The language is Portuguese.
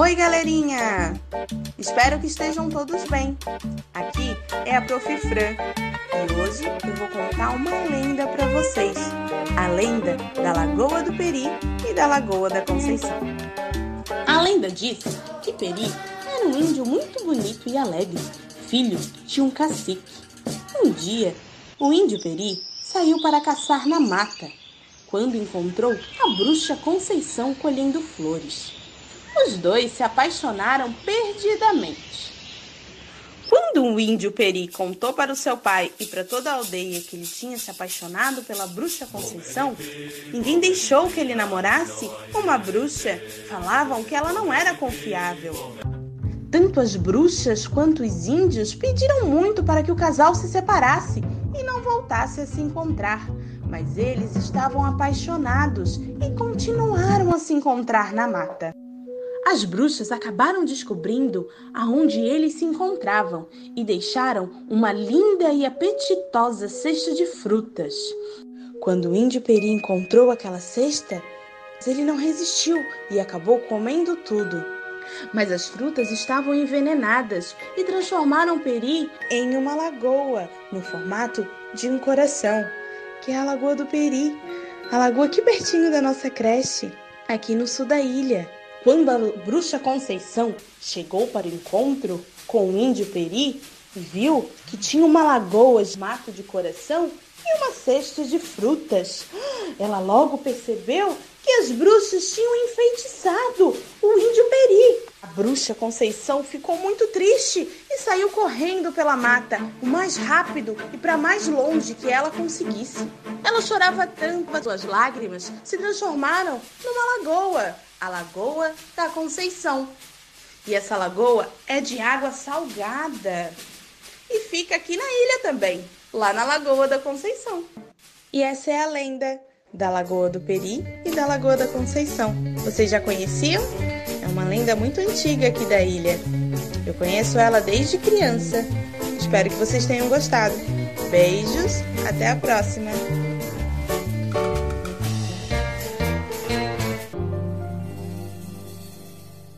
Oi, galerinha! Espero que estejam todos bem. Aqui é a Prof. Fran e hoje eu vou contar uma lenda para vocês. A lenda da Lagoa do Peri e da Lagoa da Conceição. A lenda diz que Peri era um índio muito bonito e alegre, filho de um cacique. Um dia, o índio Peri saiu para caçar na mata, quando encontrou a bruxa Conceição colhendo flores. Os dois se apaixonaram perdidamente. Quando o índio Peri contou para o seu pai e para toda a aldeia que ele tinha se apaixonado pela bruxa Conceição, ninguém deixou que ele namorasse uma bruxa. Falavam que ela não era confiável. Tanto as bruxas quanto os índios pediram muito para que o casal se separasse e não voltasse a se encontrar. Mas eles estavam apaixonados e continuaram a se encontrar na mata. As bruxas acabaram descobrindo aonde eles se encontravam e deixaram uma linda e apetitosa cesta de frutas. Quando o índio Peri encontrou aquela cesta, ele não resistiu e acabou comendo tudo. Mas as frutas estavam envenenadas e transformaram Peri em uma lagoa no formato de um coração, que é a Lagoa do Peri, a lagoa aqui pertinho da nossa creche, aqui no sul da ilha. Quando a bruxa Conceição chegou para o encontro com o índio Peri, viu que tinha uma lagoa de mato de coração e uma cesta de frutas. Ela logo percebeu que as bruxas tinham enfeitiçado o índio Peri. A bruxa Conceição ficou muito triste e saiu correndo pela mata o mais rápido e para mais longe que ela conseguisse. Ela chorava tanto, mas suas lágrimas se transformaram numa lagoa a Lagoa da Conceição. E essa lagoa é de água salgada e fica aqui na ilha também, lá na Lagoa da Conceição. E essa é a lenda da Lagoa do Peri e da Lagoa da Conceição. Vocês já conheciam? É uma lenda muito antiga aqui da ilha. Eu conheço ela desde criança. Espero que vocês tenham gostado. Beijos, até a próxima!